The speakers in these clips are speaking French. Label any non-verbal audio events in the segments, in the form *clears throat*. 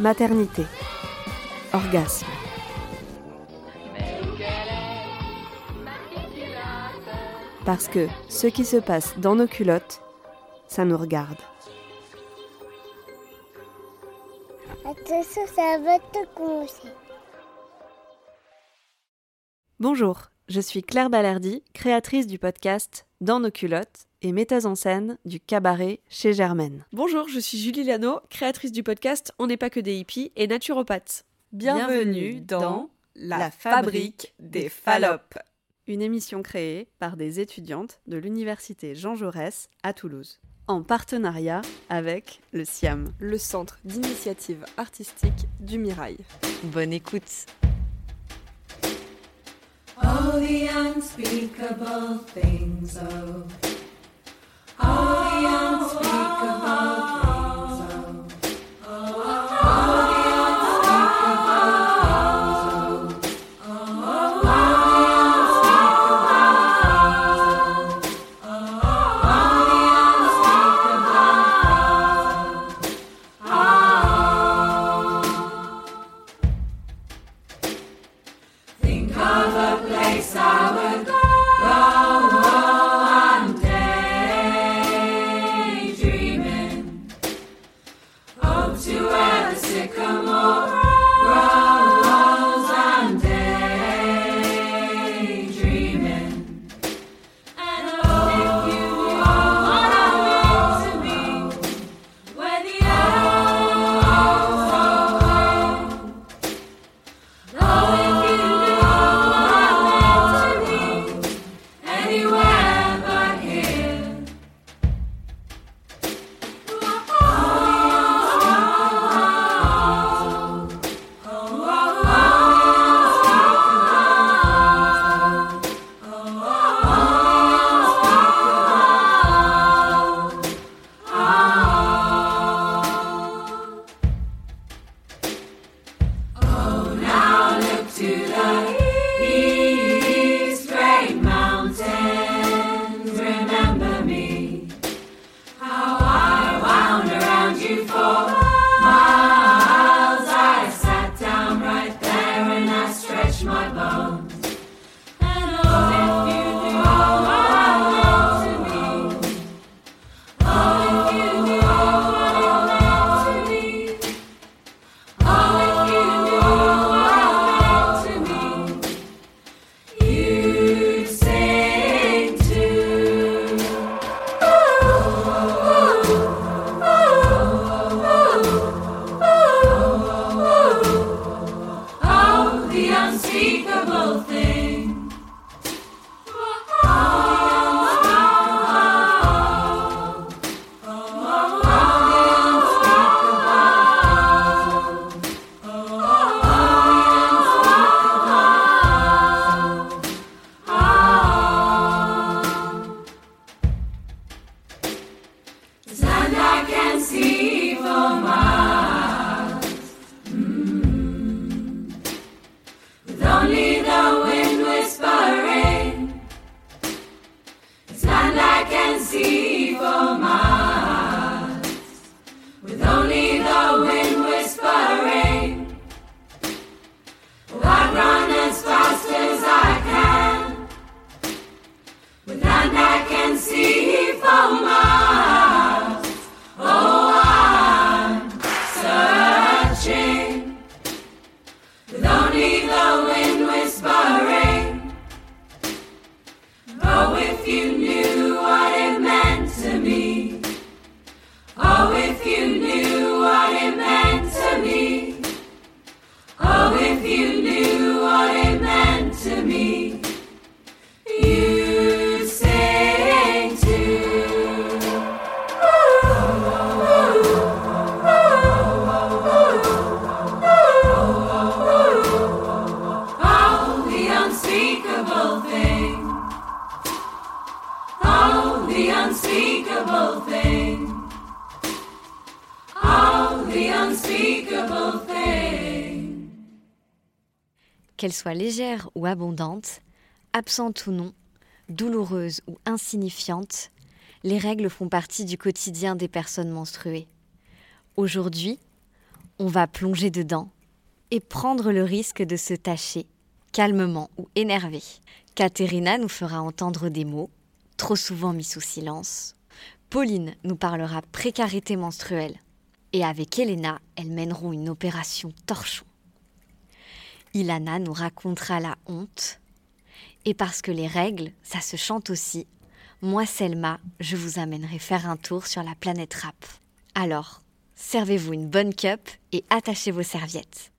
maternité, orgasme. Parce que ce qui se passe dans nos culottes, ça nous regarde. Attention, ça va te commencer. Bonjour, je suis Claire Balerdi, créatrice du podcast Dans nos culottes et metteuse en scène du cabaret chez Germaine. Bonjour, je suis Julie Lano, créatrice du podcast On n'est pas que des hippies et naturopathes. Bienvenue dans La fabrique des phallopes. Une émission créée par des étudiantes de l'université Jean Jaurès à Toulouse, en partenariat avec le SIAM. Le centre d'initiative artistique du Mirail. Bonne écoute. All the unspeakable things of all the unspeakable things place Qu'elle soit légère ou abondante, absente ou non, douloureuse ou insignifiante, les règles font partie du quotidien des personnes menstruées. Aujourd'hui, on va plonger dedans et prendre le risque de se tâcher, calmement ou énervé. Katerina nous fera entendre des mots, trop souvent mis sous silence. Pauline nous parlera précarité menstruelle. Et avec Elena, elles mèneront une opération torchon. Ilana nous racontera la honte. Et parce que les règles, ça se chante aussi, moi, Selma, je vous amènerai faire un tour sur la planète rap. Alors, servez-vous une bonne cup et attachez vos serviettes.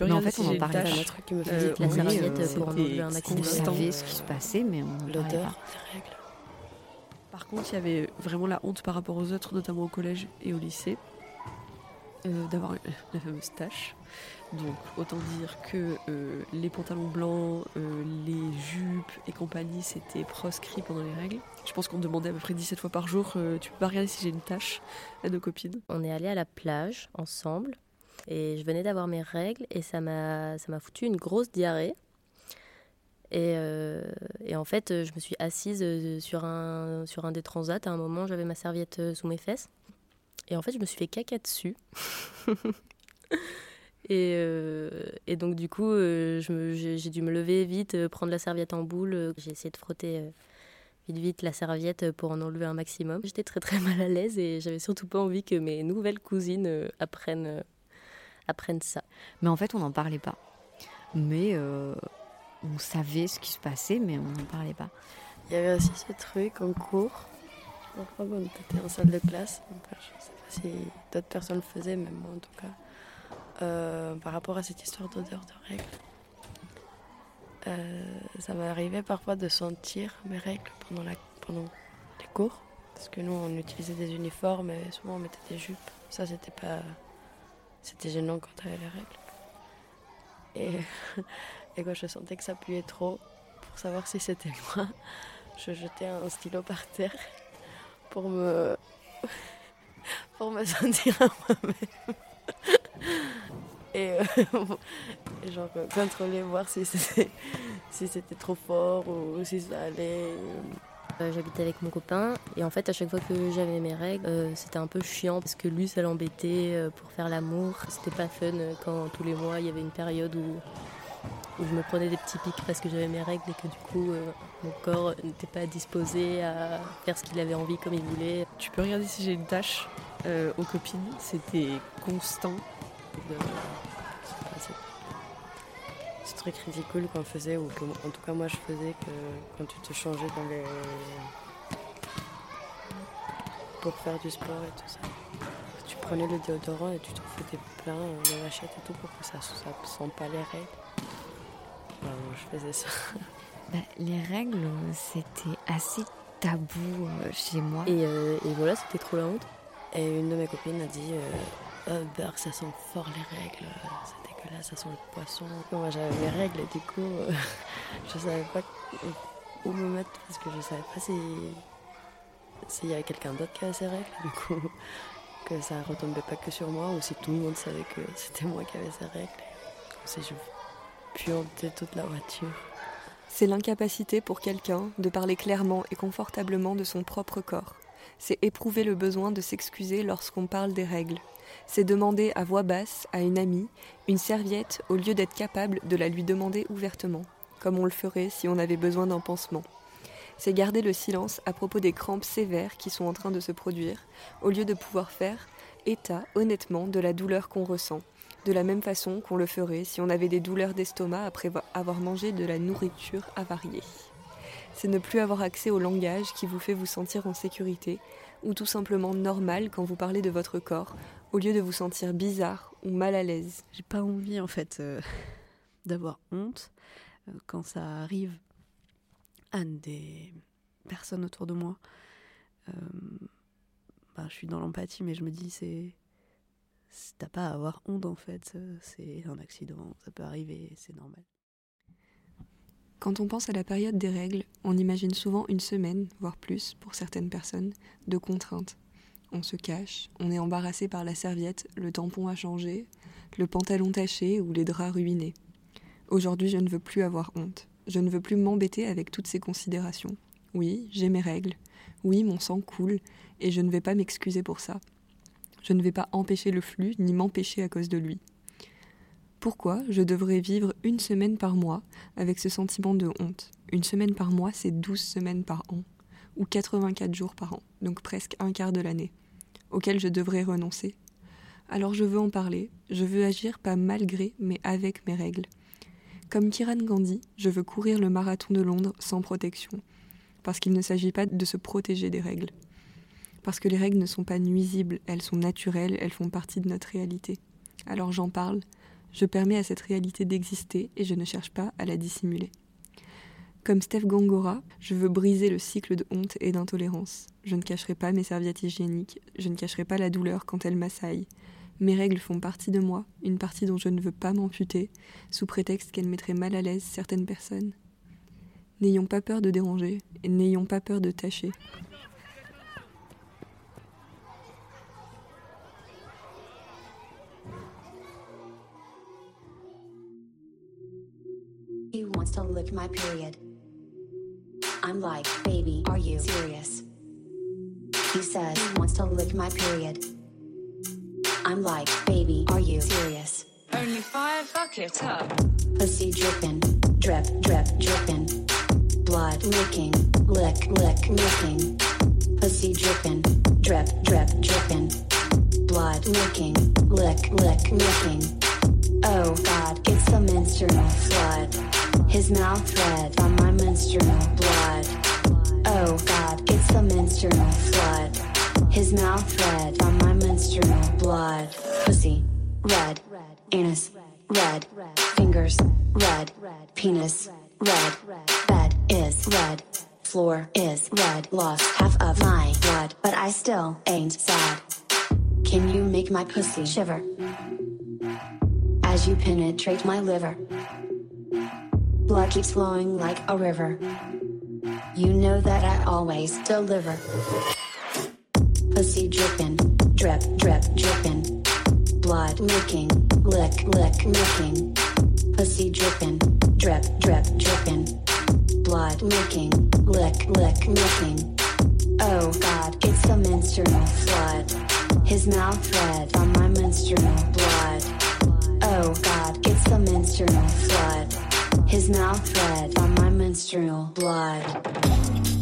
Mais en fait, on en parlait pas. truc qui me faisait Euh, la oui, serviette euh, pour enlever un On accident. constant. savait ce qui se passait, mais on L'odeur pas. des règles. Par contre, il y avait vraiment la honte par rapport aux autres, notamment au collège et au lycée, euh, d'avoir la *laughs* fameuse tâche. Donc, autant dire que euh, les pantalons blancs, euh, les jupes et compagnie, c'était proscrit pendant les règles. Je pense qu'on demandait à peu près 17 fois par jour euh, Tu peux pas regarder si j'ai une tâche à nos copines. On est allé à la plage ensemble et je venais d'avoir mes règles et ça m'a foutu une grosse diarrhée. Et, et en fait, je me suis assise sur un, sur un des transats. À un moment, j'avais ma serviette sous mes fesses. Et en fait, je me suis fait caca dessus. *laughs* et, euh, et donc, du coup, euh, j'ai j'ai dû me lever vite, euh, prendre la serviette en boule. euh, J'ai essayé de frotter euh, vite, vite la serviette pour en enlever un maximum. J'étais très, très mal à l'aise et j'avais surtout pas envie que mes nouvelles cousines euh, apprennent, euh, apprennent ça. Mais en fait, on n'en parlait pas. Mais euh, on savait ce qui se passait, mais on n'en parlait pas. Il y avait aussi ce truc en cours. Je crois qu'on était en salle de classe. Enfin, je ne sais pas si d'autres personnes le faisaient, mais moi en tout cas. Euh, par rapport à cette histoire d'odeur de règles. Euh, ça arrivé parfois de sentir mes règles pendant, les cours. Parce que nous, on utilisait des uniformes et souvent on mettait des jupes. Ça, c'était pas. C'était gênant quand t'avais les règles. Et, *laughs* et quand je sentais que ça puait trop, pour savoir si c'était moi, je jetais un stylo par terre pour me *laughs* pour me sentir à moi-même et, euh, *laughs* genre euh, contrôler voir si c'était *laughs* si c'était trop fort ou si ça allait Euh, J'habitais avec mon copain et en fait à chaque fois que j'avais mes règles, euh, c'était un peu chiant parce que lui ça l'embêtait euh, pour faire l'amour. C'était pas fun quand tous les mois il y avait une période où, où je me prenais des petits pics parce que j'avais mes règles et que du coup euh, mon corps n'était pas disposé à faire ce qu'il avait envie comme il voulait. Tu peux regarder si j'ai une tâche euh, aux copines, c'était constant. De ce- truc ridicule qu'on faisait ou que en tout cas moi je faisais que quand tu te changeais dans les pour faire du sport et tout ça tu prenais le déodorant et tu te foutais plein euh, les vachettes et tout pour que ça ne sente pas les règles Enfin, moi, je faisais ça *laughs* Bah, les règles, c'était assez tabou euh, chez moi. Et, euh, et voilà, c'était trop la honte. et une de mes copines a dit euh, Oh, beurre ça sent fort les règles euh, c'est dégueulasse ça sent le poisson moi j'avais mes règles et du coup euh, *laughs* je savais pas où me mettre parce que je savais pas si s'il y avait quelqu'un d'autre qui avait ses règles du coup *laughs* que ça retombait pas que sur moi ou si tout le monde savait que *laughs* c'était moi qui avais ces règles si je puantais toute la voiture C'est l'incapacité pour quelqu'un de parler clairement et confortablement de son propre corps. C'est éprouver le besoin de s'excuser lorsqu'on parle des règles. C'est demander à voix basse à une amie une serviette au lieu d'être capable de la lui demander ouvertement, comme on le ferait si on avait besoin d'un pansement. C'est garder le silence à propos des crampes sévères qui sont en train de se produire, au lieu de pouvoir faire état honnêtement de la douleur qu'on ressent, de la même façon qu'on le ferait si on avait des douleurs d'estomac après avoir mangé de la nourriture avariée. C'est ne plus avoir accès au langage qui vous fait vous sentir en sécurité, ou tout simplement normal quand vous parlez de votre corps, au lieu de vous sentir bizarre ou mal à l'aise. J'ai pas envie en fait euh, *laughs* d'avoir honte euh, quand ça arrive à des personnes autour de moi. Euh, bah, je suis dans l'empathie, mais je me dis c'est t'as pas à avoir honte en fait. euh, C'est un accident, ça peut arriver, c'est normal. Quand on pense à la période des règles, on imagine souvent une semaine, voire plus, pour certaines personnes, de contraintes. On se cache, on est embarrassé par la serviette, le tampon a changé, le pantalon taché ou les draps ruinés. Aujourd'hui, je ne veux plus avoir honte. Je ne veux plus m'embêter avec toutes ces considérations. Oui, j'ai mes règles. Oui, mon sang coule, et je ne vais pas m'excuser pour ça. Je ne vais pas empêcher le flux, ni m'empêcher à cause de lui. Pourquoi je devrais vivre une semaine par mois avec ce sentiment de honte? Une semaine par mois, c'est 12 semaines par an, ou 84 jours par an, donc presque un quart de l'année, auquel je devrais renoncer. Alors je veux en parler, je veux agir pas malgré, mais avec mes règles. Comme Kiran Gandhi, je veux courir le marathon de Londres sans protection, parce qu'il ne s'agit pas de se protéger des règles. Parce que les règles ne sont pas nuisibles, elles sont naturelles, elles font partie de notre réalité. Alors j'en parle, je permets à cette réalité d'exister et je ne cherche pas à la dissimuler. Comme Steph Gongora, je veux briser le cycle de honte et d'intolérance. Je ne cacherai pas mes serviettes hygiéniques, je ne cacherai pas la douleur quand elles m'assaillent. Mes règles font partie de moi, une partie dont je ne veux pas m'amputer, sous prétexte qu'elles mettraient mal à l'aise certaines personnes. N'ayons pas peur de déranger, et n'ayons pas peur de tâcher. I'm like, baby, are you serious? He says he wants to lick my period. I'm like, baby, are you serious? Only five, fuck it up. Pussy dripping, drip, drip, dripping. Blood licking, lick, lick, licking. Pussy dripping, drip, drip, dripping. Blood licking, lick, lick, licking. Oh God, it's the menstrual flood. His mouth red on my menstrual blood. Oh God, it's the menstrual flood. His mouth red on my menstrual blood. Pussy, red. Anus, red. Fingers, red. Penis, red. Bed is red. Floor is red. Lost half of my blood, but I still ain't sad. Can you make my pussy shiver? As you penetrate my liver. Blood keeps flowing like a river. You know that I always deliver. Pussy dripping, drip, drip, dripping. Blood licking, lick, lick, licking. Pussy dripping, drip, drip, dripping. Blood licking, lick, lick, licking. Oh God, it's the menstrual flood. His mouth red on my menstrual blood. Oh God, it's the menstrual flood. His mouth red on my menstrual blood.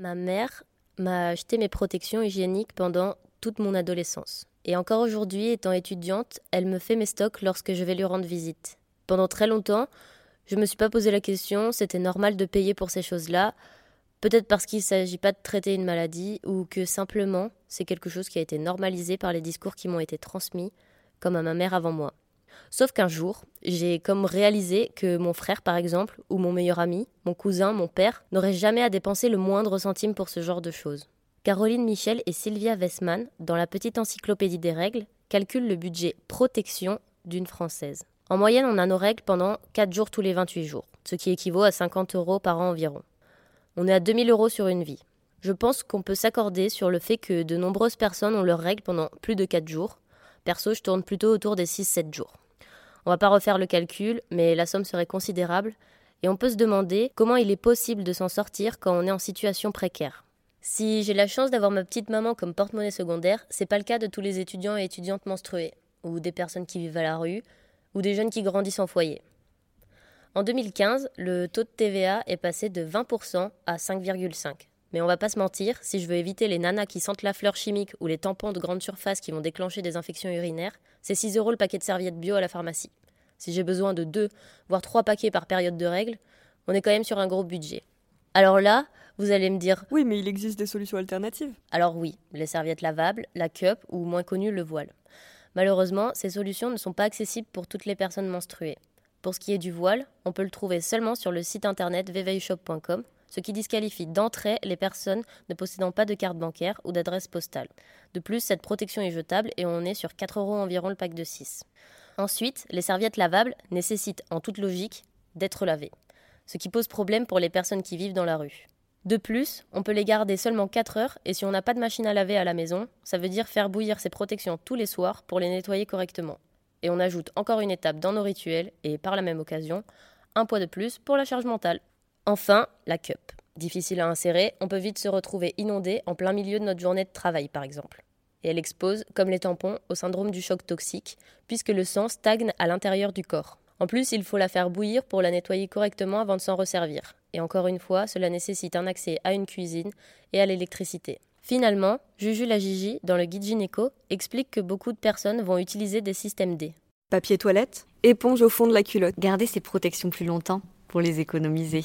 Ma mère m'a acheté mes protections hygiéniques pendant toute mon adolescence. Et encore aujourd'hui, étant étudiante, elle me fait mes stocks lorsque je vais lui rendre visite. Pendant très longtemps, je me suis pas posé la question, c'était normal de payer pour ces choses-là, peut-être parce qu'il ne s'agit pas de traiter une maladie, ou que simplement c'est quelque chose qui a été normalisé par les discours qui m'ont été transmis, comme à ma mère avant moi. Sauf qu'un jour, j'ai comme réalisé que mon frère, par exemple, ou mon meilleur ami, mon cousin, mon père, n'auraient jamais à dépenser le moindre centime pour ce genre de choses. Caroline Michel et Sylvia Westman, dans la petite encyclopédie des règles, calculent le budget protection d'une Française. En moyenne, on a nos règles pendant 4 jours tous les 28 jours, ce qui équivaut à 50 euros par an environ. On est à 2000 euros sur une vie. Je pense qu'on peut s'accorder sur le fait que de nombreuses personnes ont leurs règles pendant plus de 4 jours. Perso, je tourne plutôt autour des 6-7 jours. On va pas refaire le calcul, mais la somme serait considérable, et on peut se demander comment il est possible de s'en sortir quand on est en situation précaire. Si j'ai la chance d'avoir ma petite maman comme porte-monnaie secondaire, c'est pas le cas de tous les étudiants et étudiantes menstrués, ou des personnes qui vivent à la rue, ou des jeunes qui grandissent en foyer. En 2015, le taux de TVA est passé de 20% à 5,5%. Mais on va pas se mentir, si je veux éviter les nanas qui sentent la fleur chimique ou les tampons de grande surface qui vont déclencher des infections urinaires, c'est 6 euros le paquet de serviettes bio à la pharmacie. Si j'ai besoin de 2, voire 3 paquets par période de règles, on est quand même sur un gros budget. Alors là, vous allez me dire Oui, mais il existe des solutions alternatives. Alors oui, les serviettes lavables, la cup ou moins connu le voile. Malheureusement, ces solutions ne sont pas accessibles pour toutes les personnes menstruées. Pour ce qui est du voile, on peut le trouver seulement sur le site internet veveyshop.com, ce qui disqualifie d'entrée les personnes ne possédant pas de carte bancaire ou d'adresse postale. De plus, cette protection est jetable et on est sur 4 euros environ le pack de 6. Ensuite, les serviettes lavables nécessitent en toute logique d'être lavées, ce qui pose problème pour les personnes qui vivent dans la rue. De plus, on peut les garder seulement 4 heures et si on n'a pas de machine à laver à la maison, ça veut dire faire bouillir ces protections tous les soirs pour les nettoyer correctement. Et on ajoute encore une étape dans nos rituels et par la même occasion, un poids de plus pour la charge mentale. Enfin, la cup. Difficile à insérer, on peut vite se retrouver inondé en plein milieu de notre journée de travail par exemple. Et elle expose, comme les tampons, au syndrome du choc toxique, puisque le sang stagne à l'intérieur du corps. En plus, il faut la faire bouillir pour la nettoyer correctement avant de s'en resservir. Et encore une fois, cela nécessite un accès à une cuisine et à l'électricité. Finalement, Juju la Gigi, dans le guide gynéco, explique que beaucoup de personnes vont utiliser des systèmes D. Papier toilette, éponge au fond de la culotte. Garder ces protections plus longtemps pour les économiser.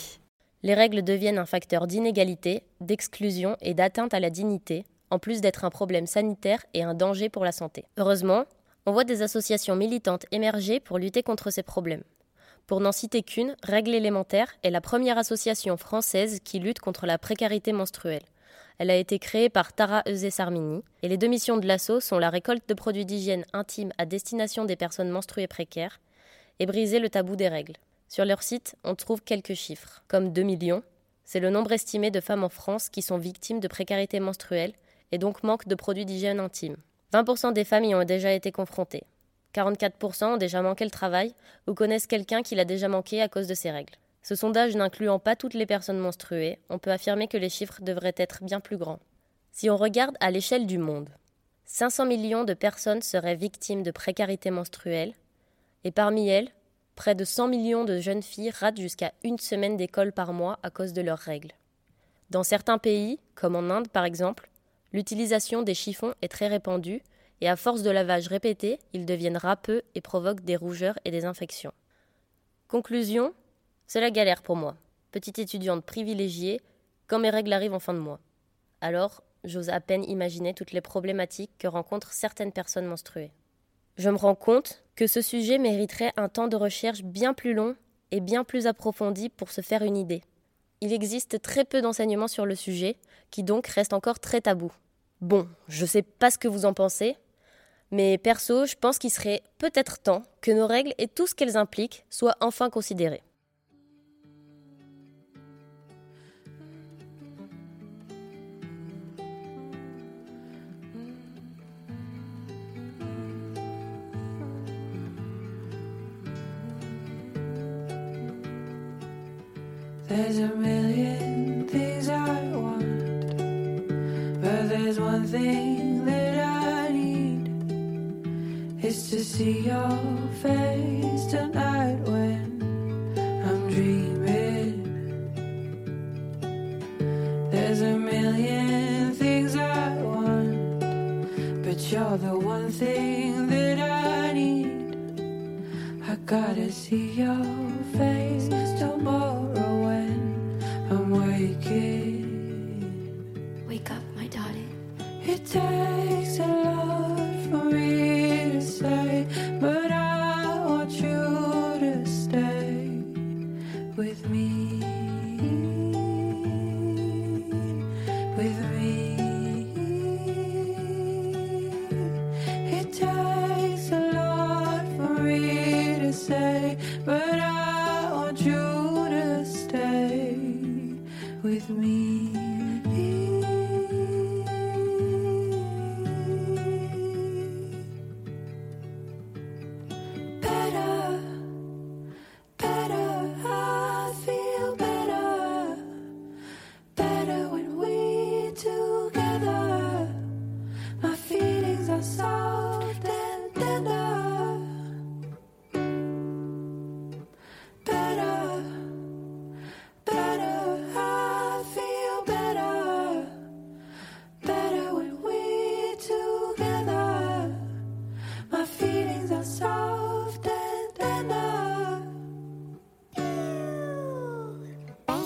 Les règles deviennent un facteur d'inégalité, d'exclusion et d'atteinte à la dignité, en plus d'être un problème sanitaire et un danger pour la santé. Heureusement, on voit des associations militantes émerger pour lutter contre ces problèmes. Pour n'en citer qu'une, Règles élémentaires est la première association française qui lutte contre la précarité menstruelle. Elle a été créée par Tara Eusé-Sarmini et les deux missions de l'assaut sont la récolte de produits d'hygiène intime à destination des personnes menstruées précaires et briser le tabou des règles. Sur leur site, on trouve quelques chiffres, comme 2 millions. C'est le nombre estimé de femmes en France qui sont victimes de précarité menstruelle et donc manquent de produits d'hygiène intime. 20% des femmes y ont déjà été confrontées. 44% ont déjà manqué le travail ou connaissent quelqu'un qui l'a déjà manqué à cause de ces règles. Ce sondage n'incluant pas toutes les personnes menstruées, on peut affirmer que les chiffres devraient être bien plus grands. Si on regarde à l'échelle du monde, 500 millions de personnes seraient victimes de précarité menstruelle, et parmi elles, près de 100 millions de jeunes filles ratent jusqu'à une semaine d'école par mois à cause de leurs règles. Dans certains pays, comme en Inde par exemple, l'utilisation des chiffons est très répandue, et à force de lavage répété, ils deviennent râpeux et provoquent des rougeurs et des infections. Conclusion c'est la galère pour moi, petite étudiante privilégiée, quand mes règles arrivent en fin de mois. Alors, j'ose à peine imaginer toutes les problématiques que rencontrent certaines personnes menstruées. Je me rends compte que ce sujet mériterait un temps de recherche bien plus long et bien plus approfondi pour se faire une idée. Il existe très peu d'enseignements sur le sujet, qui donc reste encore très tabou. Bon, je sais pas ce que vous en pensez, mais perso, je pense qu'il serait peut-être temps que nos règles et tout ce qu'elles impliquent soient enfin considérés. There's a million things I want, but there's one thing that I need. It's to see your face tonight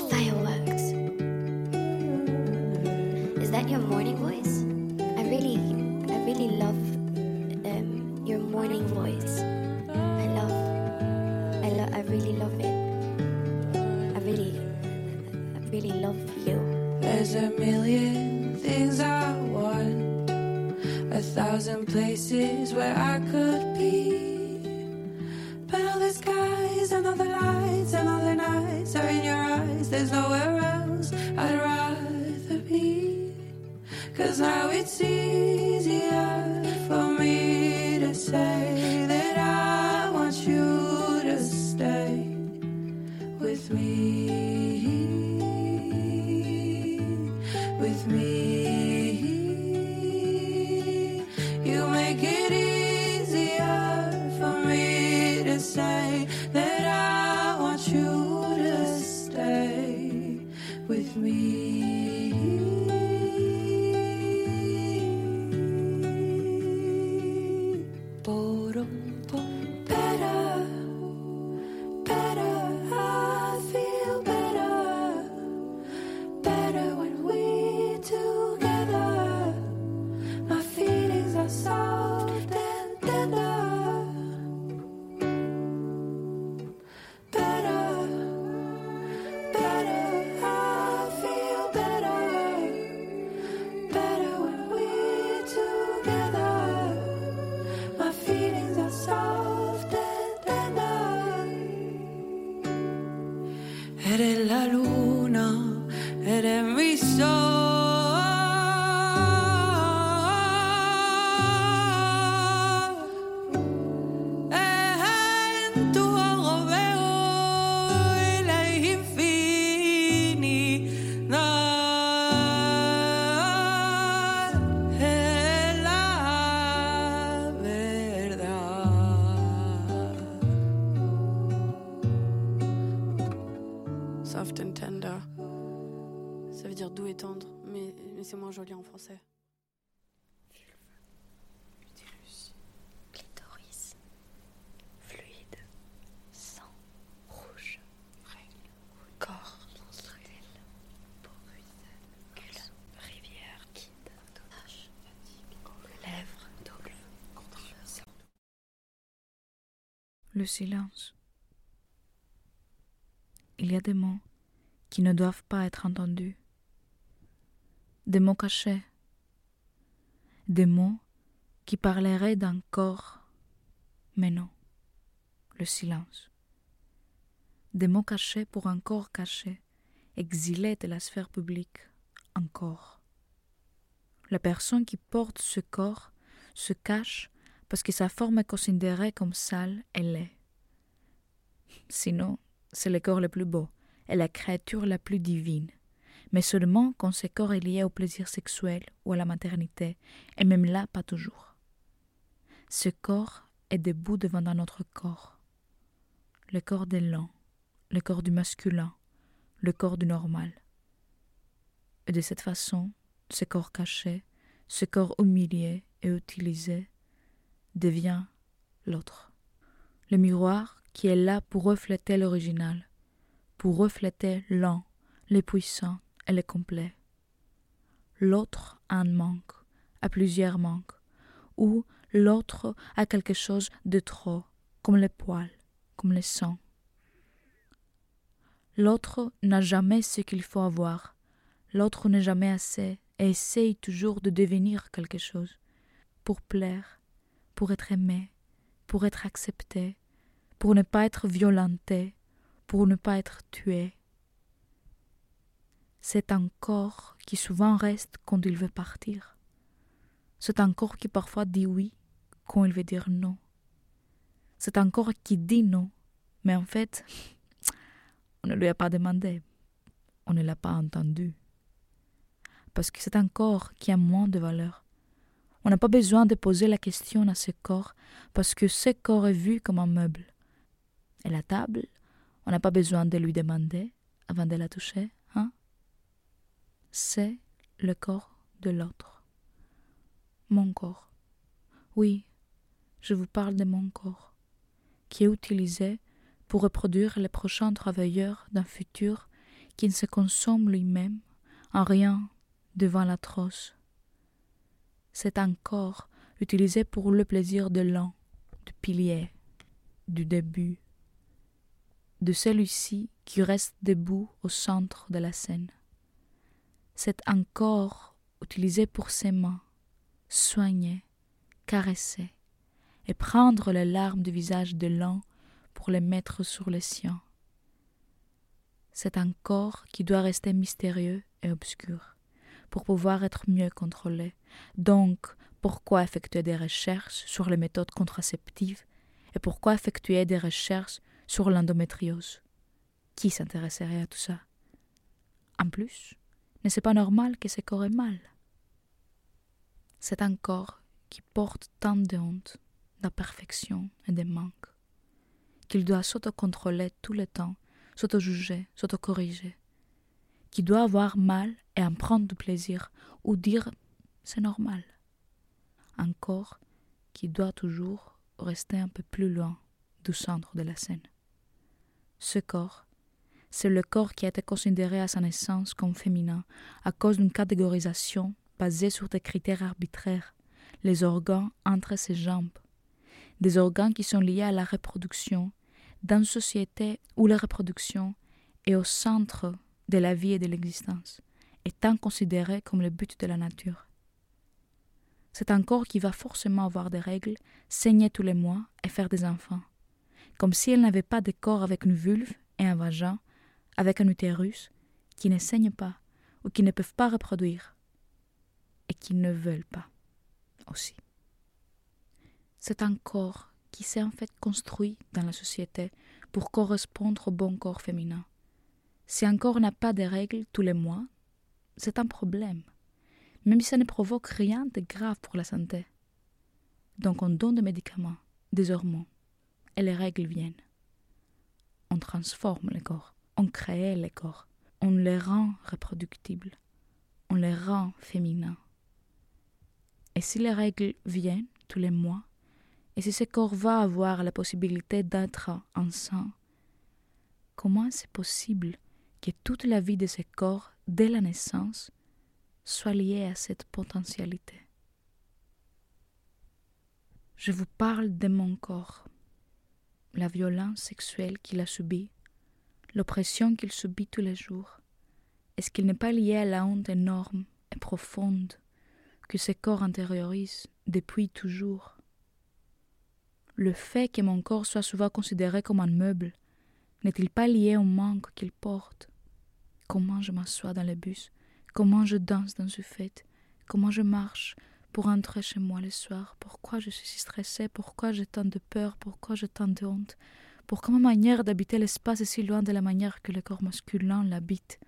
Fireworks. Is that your morning voice? Eres la luna, Le silence. Il y a des mots qui ne doivent pas être entendus. Des mots cachés. Des mots qui parleraient d'un corps. Mais non. Le silence. Des mots cachés pour un corps caché, exilé de la sphère publique. Encore. La personne qui porte ce corps se cache parce que sa forme est considérée comme sale et laid. Sinon, c'est le corps le plus beau et la créature la plus divine, mais seulement quand ce corps est lié au plaisir sexuel ou à la maternité, et même là pas toujours. Ce corps est debout devant un autre corps, le corps de l'an, le corps du masculin, le corps du normal. Et de cette façon, ce corps caché, ce corps humilié et utilisé, devient l'autre. Le miroir qui est là pour refléter l'original, pour refléter l'un, le puissant et le complet. L'autre a un manque, a plusieurs manques, ou l'autre a quelque chose de trop, comme les poils, comme le sang. L'autre n'a jamais ce qu'il faut avoir, l'autre n'est jamais assez et essaye toujours de devenir quelque chose, pour plaire, pour être aimé, pour être accepté, pour ne pas être violenté, pour ne pas être tué. C'est un corps qui souvent reste quand il veut partir. C'est un corps qui parfois dit oui quand il veut dire non. C'est un corps qui dit non, mais en fait, on ne lui a pas demandé, on ne l'a pas entendu. Parce que c'est un corps qui a moins de valeur. On n'a pas besoin de poser la question à ce corps parce que ce corps est vu comme un meuble. Et la table, on n'a pas besoin de lui demander avant de la toucher, hein? C'est le corps de l'autre. Mon corps. Oui, je vous parle de mon corps, qui est utilisé pour reproduire les prochains travailleurs d'un futur qui ne se consomme lui-même en rien devant l'atroce. C'est un corps utilisé pour le plaisir de l'an, du pilier, du début, de celui-ci qui reste debout au centre de la scène. C'est un corps utilisé pour ses mains, soigner, caresser et prendre les larmes du visage de l'an pour les mettre sur le sien. C'est un corps qui doit rester mystérieux et obscur pour pouvoir être mieux contrôlé. Donc, pourquoi effectuer des recherches sur les méthodes contraceptives et pourquoi effectuer des recherches sur l'endométriose? Qui s'intéresserait à tout ça? En plus, n'est-ce pas normal que ce corps est mal? C'est un corps qui porte tant de honte, d'imperfection et de manque, qu'il doit s'autocontrôler tout le temps, s'auto-juger, s'auto-corriger, qui doit avoir mal et en prendre du plaisir, ou dire c'est normal. Un corps qui doit toujours rester un peu plus loin du centre de la scène. Ce corps, c'est le corps qui a été considéré à sa naissance comme féminin à cause d'une catégorisation basée sur des critères arbitraires, les organes entre ses jambes, des organes qui sont liés à la reproduction, dans une société où la reproduction est au centre de la vie et de l'existence, étant considéré comme le but de la nature. C'est un corps qui va forcément avoir des règles, saigner tous les mois et faire des enfants, comme si elle n'avait pas de corps avec une vulve et un vagin, avec un utérus, qui ne saignent pas ou qui ne peuvent pas reproduire, et qui ne veulent pas aussi. C'est un corps qui s'est en fait construit dans la société pour correspondre au bon corps féminin. Si un corps n'a pas de règles tous les mois, c'est un problème, même si ça ne provoque rien de grave pour la santé. Donc on donne des médicaments, des hormones, et les règles viennent. On transforme les corps, on crée les corps, on les rend reproductibles, on les rend féminins. Et si les règles viennent tous les mois, et si ce corps va avoir la possibilité d'être enceint, comment c'est possible que toute la vie de ce corps, dès la naissance, soit liée à cette potentialité. Je vous parle de mon corps, la violence sexuelle qu'il a subie, l'oppression qu'il subit tous les jours. Est-ce qu'il n'est pas lié à la honte énorme et profonde que ce corps intériorise depuis toujours? Le fait que mon corps soit souvent considéré comme un meuble n'est-il pas lié au manque qu'il porte? Comment je m'assois dans le bus? Comment je danse dans une fête? Comment je marche pour entrer chez moi le soir? Pourquoi je suis si stressée? Pourquoi j'ai tant de peur? Pourquoi j'ai tant de honte? Pourquoi ma manière d'habiter l'espace est si loin de la manière que le corps masculin l'habite.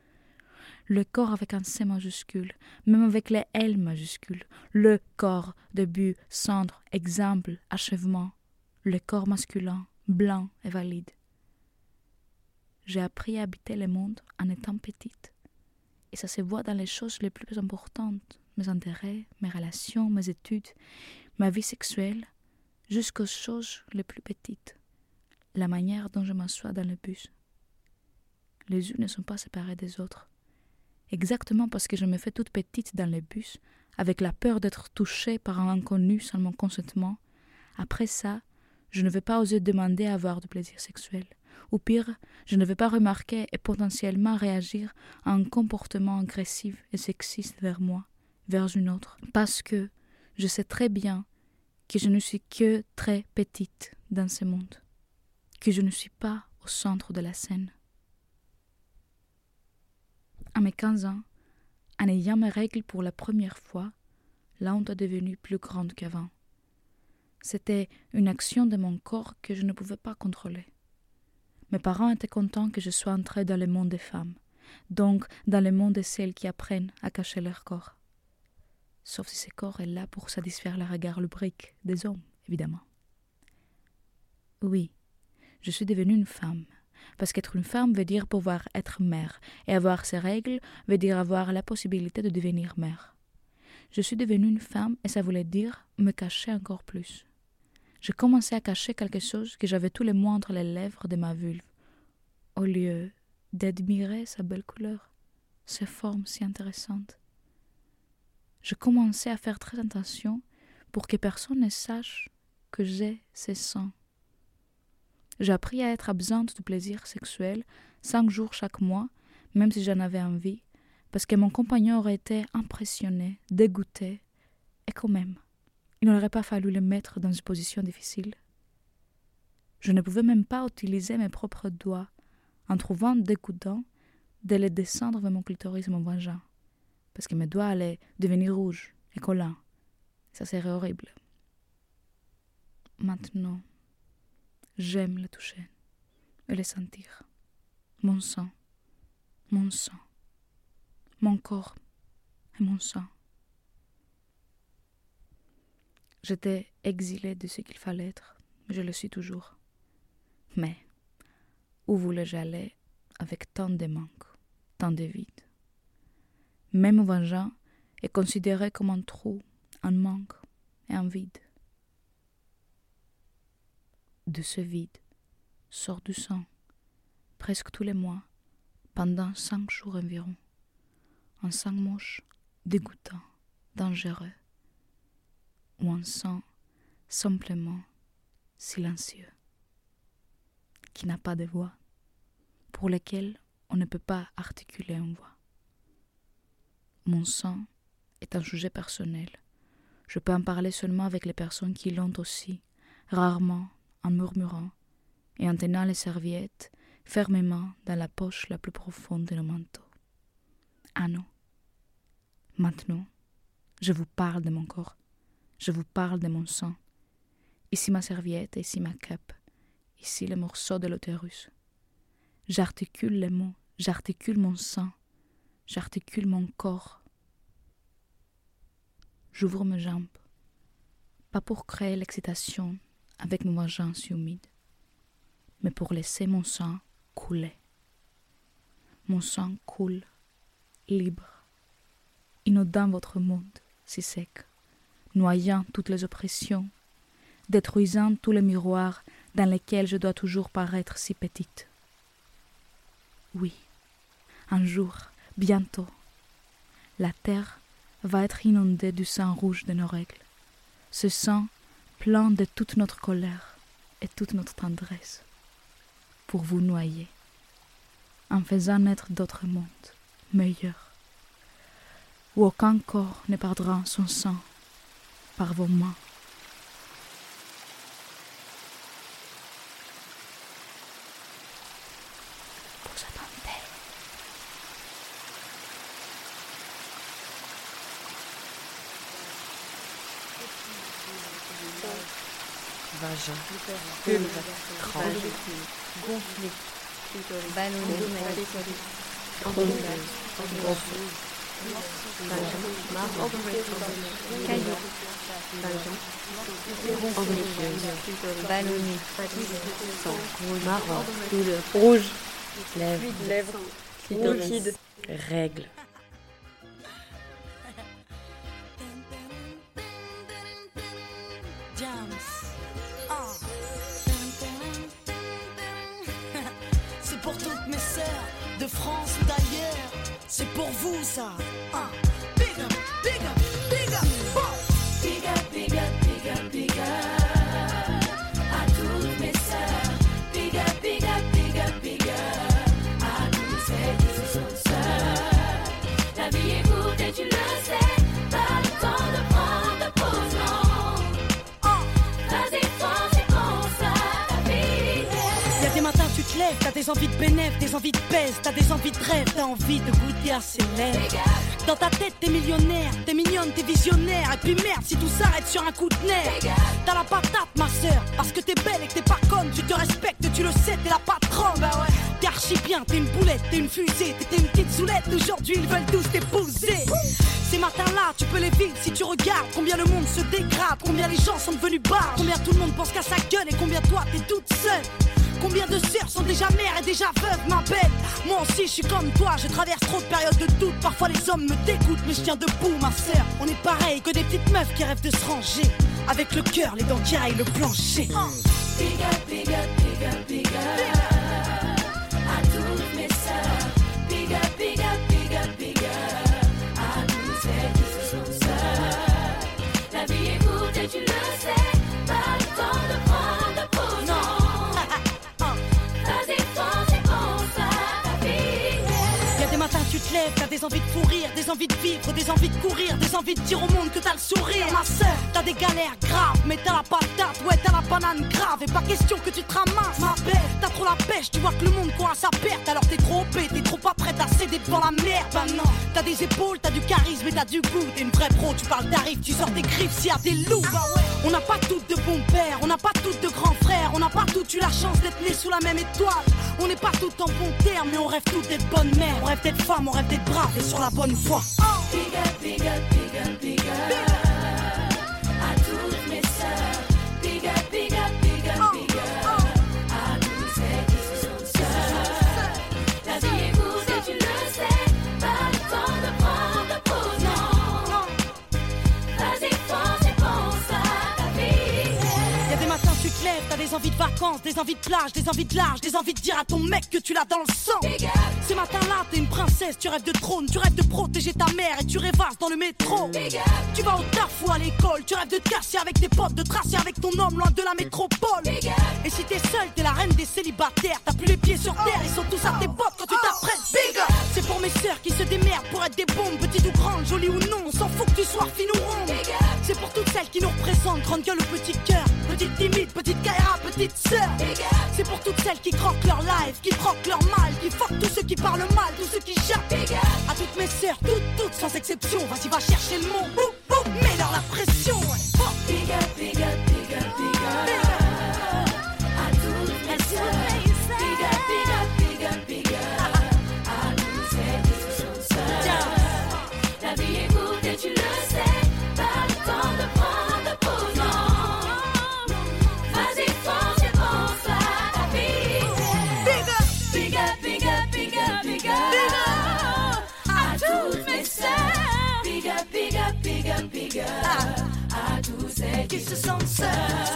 Le corps avec un C majuscule, même avec les L majuscules, le corps, début, centre, exemple, achèvement, le corps masculin, blanc et valide. J'ai appris à habiter le monde en étant petite. Et ça se voit dans les choses les plus importantes, mes intérêts, mes relations, mes études, ma vie sexuelle, jusqu'aux choses les plus petites, la manière dont je m'assois dans le bus. Les unes ne sont pas séparées des autres. Exactement parce que je me fais toute petite dans le bus, avec la peur d'être touchée par un inconnu sans mon consentement, après ça, je ne vais pas oser demander à avoir du plaisir sexuel. Ou pire, je ne vais pas remarquer et potentiellement réagir à un comportement agressif et sexiste vers moi, vers une autre, parce que je sais très bien que je ne suis que très petite dans ce monde, que je ne suis pas au centre de la scène. À mes 15 ans, en ayant mes règles pour la première fois, la honte est devenue plus grande qu'avant. C'était une action de mon corps que je ne pouvais pas contrôler. Mes parents étaient contents que je sois entrée dans le monde des femmes, donc dans le monde de celles qui apprennent à cacher leur corps. Sauf si ce corps est là pour satisfaire le regard lubrique des hommes, évidemment. Oui, je suis devenue une femme, parce qu'être une femme veut dire pouvoir être mère, et avoir ses règles veut dire avoir la possibilité de devenir mère. Je suis devenue une femme et ça voulait dire me cacher encore plus je commençais à cacher quelque chose que j'avais tous les mois entre les lèvres de ma vulve, au lieu d'admirer sa belle couleur, ses formes si intéressantes. je commençais à faire très attention pour que personne ne sache que j'ai ces seins. J'ai appris à être absente du plaisir sexuel cinq jours chaque mois, même si j'en avais envie, parce que mon compagnon aurait été impressionné, dégoûté, et quand même, il n'aurait pas fallu le mettre dans une position difficile. Je ne pouvais même pas utiliser mes propres doigts, en trouvant dégoûtant de les descendre vers mon clitoris et mon vagin, parce que mes doigts allaient devenir rouges et collants. Ça serait horrible. Maintenant, j'aime le toucher et le sentir. Mon sang, mon sang, mon corps et mon sang. J'étais exilée de ce qu'il fallait être, je le suis toujours. Mais où voulais-je aller avec tant de manques, tant de vide Même vagin est considéré comme un trou, un manque et un vide. De ce vide sort du sang, presque tous les mois, pendant cinq jours environ. Un sang moche, dégoûtant, dangereux, ou un sang simplement silencieux, qui n'a pas de voix, pour lequel on ne peut pas articuler une voix. Mon sang est un sujet personnel. Je peux en parler seulement avec les personnes qui l'ont aussi, rarement en murmurant et en tenant les serviettes fermement dans la poche la plus profonde de nos manteau. Ah non. Maintenant, je vous parle de mon corps. Je vous parle de mon sang. Ici ma serviette, ici ma cape, ici le morceau de l'utérus. J'articule les mots, j'articule mon sang, j'articule mon corps. J'ouvre mes jambes, pas pour créer l'excitation avec mon vagin si humide, mais pour laisser mon sang couler. Mon sang coule, libre, inondant votre monde si sec, noyant toutes les oppressions, détruisant tous les miroirs dans lesquels je dois toujours paraître si petite. Oui, un jour, bientôt, la terre va être inondée du sang rouge de nos règles. Ce sang plein de toute notre colère et toute notre tendresse, pour vous noyer, en faisant naître d'autres mondes meilleurs, où aucun corps ne perdra son sang par vos mains. Vous attendez. Vagin. Vulve. Gonflé. Ballonné. Trompeuse. Gonflé. Marron. Caillou. Ballonné. Sang. Marron. Rouge. Lèvres. Lèvres. Liquide. Règles. C'est pour toutes mes sœurs de France ou d'ailleurs. C'est pour vous ça. Des envies de bénéf, des envies de pèse, t'as des envies de rêve, t'as envie de goûter à ses lèvres. Dans ta tête t'es millionnaire, t'es mignonne, t'es visionnaire, et puis merde si tout s'arrête sur un coup de nerf. T'as la patate ma sœur, parce que t'es belle et que t'es pas conne, tu te respectes, tu le sais, t'es la patronne. Bah ouais. T'es archi bien, t'es une boulette, t'es une fusée, t'étais une petite soulette, aujourd'hui ils veulent tous t'épouser. Ces matins-là, tu peux les vivre si tu regardes combien le monde se dégrade, combien les gens sont devenus barres, combien tout le monde pense qu'à sa gueule et combien toi t'es toute seule. Combien de sœurs sont déjà mères et déjà veuves, ma belle? Moi aussi, je suis comme toi, je traverse trop de périodes de doute. Parfois, les hommes me dégoûtent, mais je tiens debout, ma sœur. On est pareil que des petites meufs qui rêvent de se ranger. Avec le cœur, les dents qui le plancher. Te lèves, t'as des envies de pourrir, des envies de vivre, des envies de courir, des envies de dire au monde que t'as le sourire. Ma sœur, t'as des galères graves, mais t'as la patate, ouais, t'as la banane grave. Et pas question que tu te ramasses, ma belle. T'as trop la pêche, tu vois que le monde court à sa perte. Alors t'es trop opé, t'es trop pas prête à céder devant la merde. Bah non, t'as des épaules, t'as du charisme et t'as du goût. T'es une vraie pro, tu parles d'arrive, tu sors des griffes s'il y a des loups. Bah ouais. On n'a pas toutes de bons pères, on n'a pas toutes de grands frères, on n'a pas toutes eu la chance d'être nés sous la même étoile. On n'est pas toutes en bon terme, mais on rêve toutes d'être bonnes mères. On rêve d'être femmes, on rêve d'être braves et sur la bonne up. Des envies de vacances, des envies de plage, des envies de large, des envies de dire à ton mec que tu l'as dans le sang. Ces matins-là, t'es une princesse, tu rêves de trône, tu rêves de protéger ta mère et tu rêvasses dans le métro. Tu vas au taf ou à l'école, tu rêves de te casser avec tes potes, de tracer avec ton homme loin de la métropole. Et si t'es seule, t'es la reine des célibataires, t'as plus les pieds sur terre, ils sont tous à tes bottes quand tu t'apprêtes. Big up C'est pour mes sœurs qui se démerdent pour être des bombes, petites ou grandes, jolies ou non, on s'en fout que tu sois fine ou ronde. C'est pour toutes celles qui nous représentent, grande gueule ou petit cœur, petite timide, petite Kaira, petite sœur. C'est pour toutes celles qui croquent leur life, qui croquent leur mal, qui fuck tous ceux qui parlent mal, tous ceux qui jappent. À toutes mes sœurs, toutes, toutes, sans exception, vas-y, va chercher le mot, boum, boum, mets-leur la pression. Oh. Se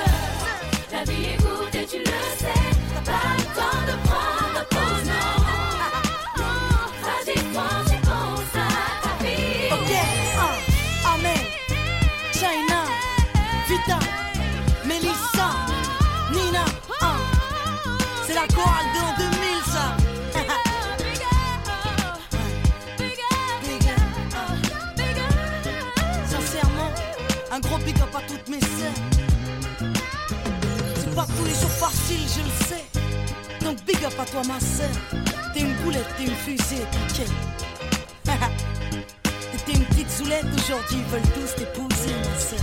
big up à toi ma sœur. T'es une boulette, t'es une fusée, t'inquiète. *laughs* T'étais une petite zoulette, aujourd'hui ils veulent tous t'épouser, ma sœur.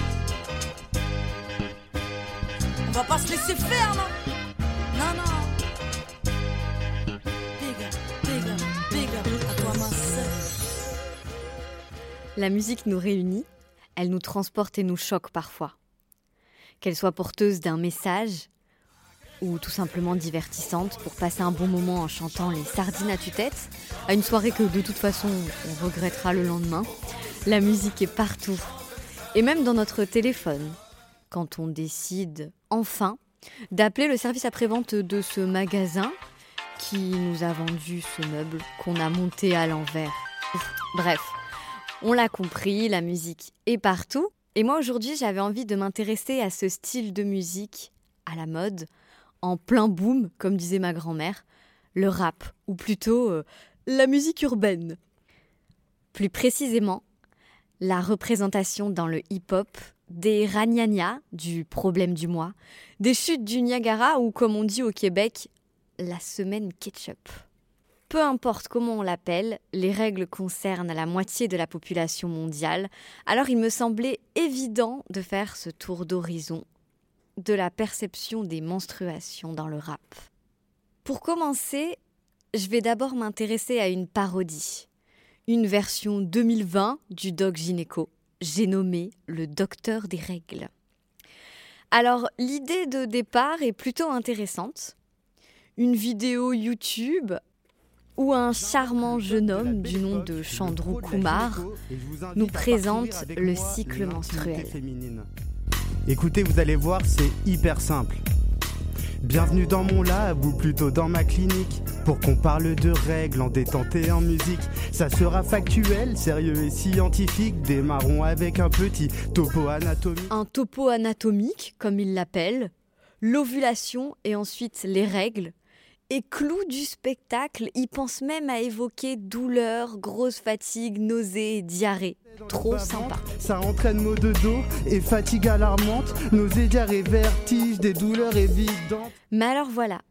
On va pas se laisser faire, non? Non, non. La musique nous réunit, elle nous transporte et nous choque parfois. Qu'elle soit porteuse d'un message ou tout simplement divertissante pour passer un bon moment en chantant les sardines à tue-tête, à une soirée que de toute façon on regrettera le lendemain, la musique est partout. Et même dans notre téléphone, quand on décide enfin d'appeler le service après-vente de ce magasin qui nous a vendu ce meuble qu'on a monté à l'envers. Bref, on l'a compris, la musique est partout. Et moi aujourd'hui j'avais envie de m'intéresser à ce style de musique, à la mode, en plein boom, comme disait ma grand-mère, le rap, ou plutôt euh, la musique urbaine. Plus précisément, la représentation dans le hip-hop des ragnagnas, du problème du mois, des chutes du Niagara ou comme on dit au Québec, la semaine ketchup. Peu importe comment on l'appelle, les règles concernent la moitié de la population mondiale, alors il me semblait évident de faire ce tour d'horizon de la perception des menstruations dans le rap. Pour commencer, je vais d'abord m'intéresser à une parodie, une version 2020 du Doc Gynéco. J'ai nommé le Docteur des règles. Alors, l'idée de départ est plutôt intéressante. Une vidéo YouTube où un charmant jeune homme du nom de Chandru Kumar nous présente le cycle menstruel. Écoutez, vous allez voir, c'est hyper simple. Bienvenue dans mon lab ou plutôt dans ma clinique pour qu'on parle de règles en détente et en musique. Ça sera factuel, sérieux et scientifique. Démarrons avec un petit topo anatomique. Un topo anatomique, comme il l'appelle, l'ovulation et ensuite les règles, Et clou du spectacle, il pense même à évoquer douleur, grosse fatigue, nausées et diarrhée. Trop sympa. Ça entraîne maux de dos et fatigue alarmante, nausées, diarrhée, vertige, des douleurs évidentes. Mais alors voilà,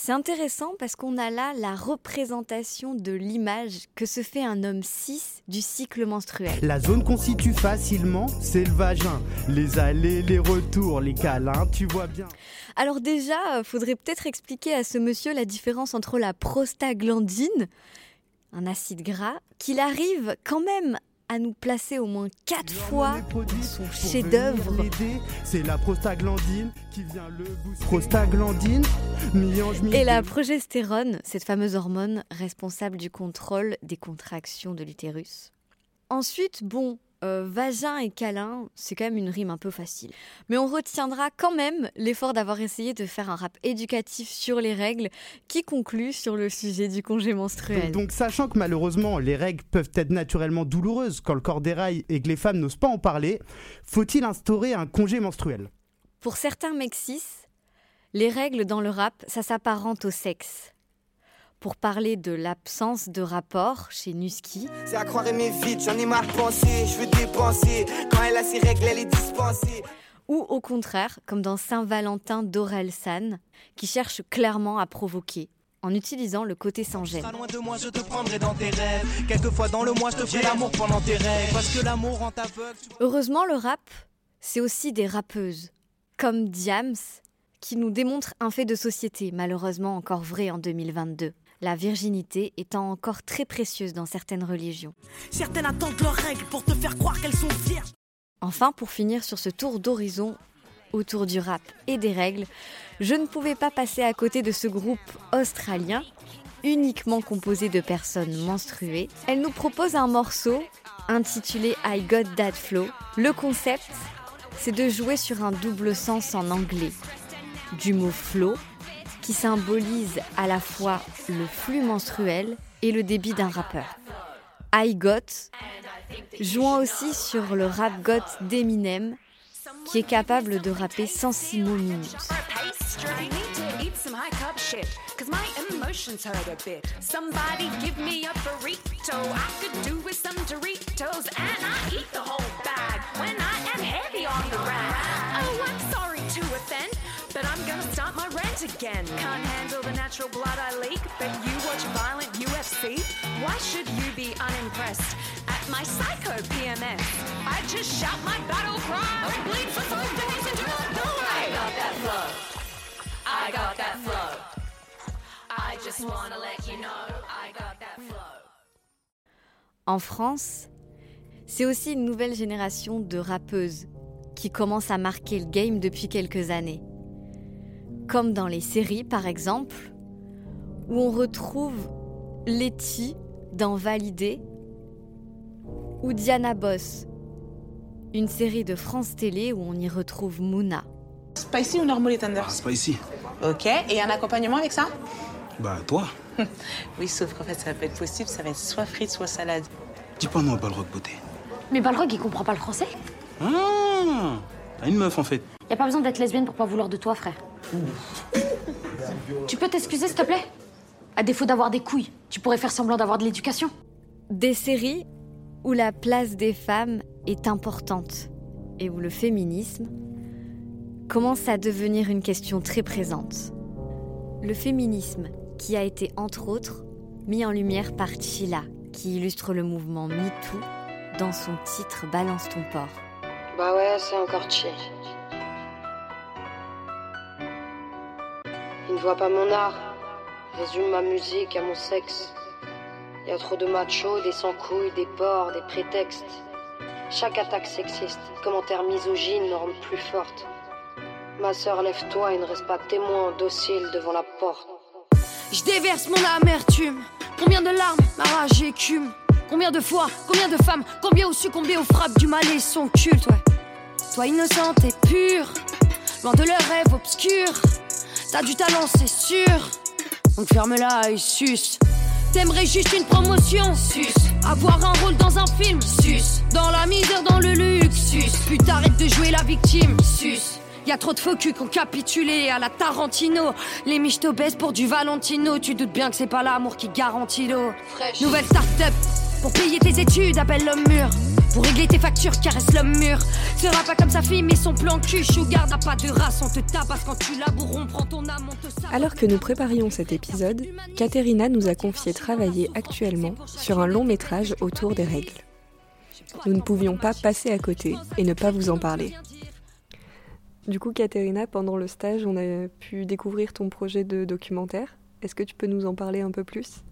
c'est intéressant parce qu'on a là la représentation de l'image que se fait un homme cis du cycle menstruel. La zone qu'on situe facilement, c'est le vagin. Les allées, les retours, les câlins, tu vois bien. Alors déjà, euh, faudrait peut-être expliquer à ce monsieur la différence entre la prostaglandine, un acide gras, qu'il arrive quand même à nous placer au moins quatre fois son chef-d'œuvre. C'est la prostaglandine qui vient le booster. Prostaglandine, Et la progestérone, cette fameuse hormone responsable du contrôle des contractions de l'utérus. Ensuite, bon, euh, vagin et câlin, c'est quand même une rime un peu facile. Mais on retiendra quand même l'effort d'avoir essayé de faire un rap éducatif sur les règles qui conclut sur le sujet du congé menstruel. Donc, sachant que malheureusement les règles peuvent être naturellement douloureuses quand le corps déraille et que les femmes n'osent pas en parler, faut-il instaurer un congé menstruel? Pour certains mecs cis, les règles dans le rap, ça s'apparente au sexe. Pour parler de l'absence de rapport chez Nuski, C'est à croire aimer vite, j'en ai marre de penser, je veux dépenser. Quand elle a ses règles, elle est dispensée. ou au contraire, comme dans Saint-Valentin d'Aurel San, qui cherche clairement à provoquer, en utilisant le côté sans gêne. Heureusement, le rap, c'est aussi des rappeuses, comme Diams, qui nous démontre un fait de société, malheureusement encore vrai en 2022. La virginité étant encore très précieuse dans certaines religions. Certaines attendent leurs règles pour te faire croire qu'elles sont vierges. Enfin, pour finir sur ce tour d'horizon autour du rap et des règles, je ne pouvais pas passer à côté de ce groupe australien, uniquement composé de personnes menstruées. Elle nous propose un morceau intitulé I Got That Flow. Le concept, c'est de jouer sur un double sens en anglais du mot flow, symbolise à la fois le flux menstruel et le débit d'un rappeur. I Got, jouant aussi sur le rap got d'Eminem, qui est capable de rapper 106 mots minutes. But I'm gonna start my rant again. Can't handle the natural blood I leak, but you watch violent UFC? Why should you be unimpressed? At my psycho PMS? I just shout my battle cry, bleed for five days until I die. I got that flow. I got that flow. I just wanna let you know I got that flow. En France, c'est aussi une nouvelle génération de rappeuses qui commence à marquer le game depuis quelques années. Comme dans les séries par exemple, où on retrouve Letty dans Validé ou Diana Boss, une série de France Télé où on y retrouve Mouna. Spicy ou normal et tender Spicy. Ok, et un accompagnement avec ça Bah, toi. *laughs* Oui, sauf qu'en fait, ça va pas être possible, ça va être soit frites, soit salade. Dis pas non à Balrog Beauté. Mais Balrog, il comprend pas le français. Ah T'as une meuf en fait. Y a pas besoin d'être lesbienne pour pas vouloir de toi, frère. Tu peux t'excuser, s'il te plaît? À défaut d'avoir des couilles, tu pourrais faire semblant d'avoir de l'éducation? Des séries où la place des femmes est importante et où le féminisme commence à devenir une question très présente. Le féminisme qui a été entre autres mis en lumière par Chila, qui illustre le mouvement MeToo dans son titre Balance ton porc. Bah ouais, c'est encore chier. Ne voient pas mon art. Résume ma musique à mon sexe. Y a trop de machos, des sans-couilles, des porcs, des prétextes. Chaque attaque sexiste, commentaire misogyne rend plus forte. Ma sœur, lève-toi et ne reste pas témoin docile devant la porte. Je déverse mon amertume. Combien de larmes, ma rage écume. Combien de fois, combien de femmes, combien ont succombé aux frappes du mal et son culte, ouais. Toi innocente et pure, loin de leurs rêves obscurs. T'as du talent, c'est sûr. Donc ferme-la et suce. T'aimerais juste une promotion, sus. Avoir un rôle dans un film, sus. Dans la misère, dans le luxe, sus. Putain, arrête de jouer la victime, sus. Y a trop de faux culs qui ont capitulé à la Tarantino. Les miches t'obèsent pour du Valentino. Tu doutes bien que c'est pas l'amour qui garantit l'eau. Nouvelle start-up. Pour payer tes études, appelle l'homme mûr. Pour régler tes factures, caresse l'homme mûr. Sera pas comme sa fille, mais son plan cul. Sugar n'a pas de race, on te tabasse quand tu laboures, on prend ton âme, on te sape. Alors que nous préparions cet épisode, Katerina nous a confié travailler actuellement sur un long métrage autour des règles. Nous ne pouvions pas passer à côté et ne pas vous en parler. Du coup, Katerina, pendant le stage, on a pu découvrir ton projet de documentaire. Est-ce que tu peux nous en parler un peu plus?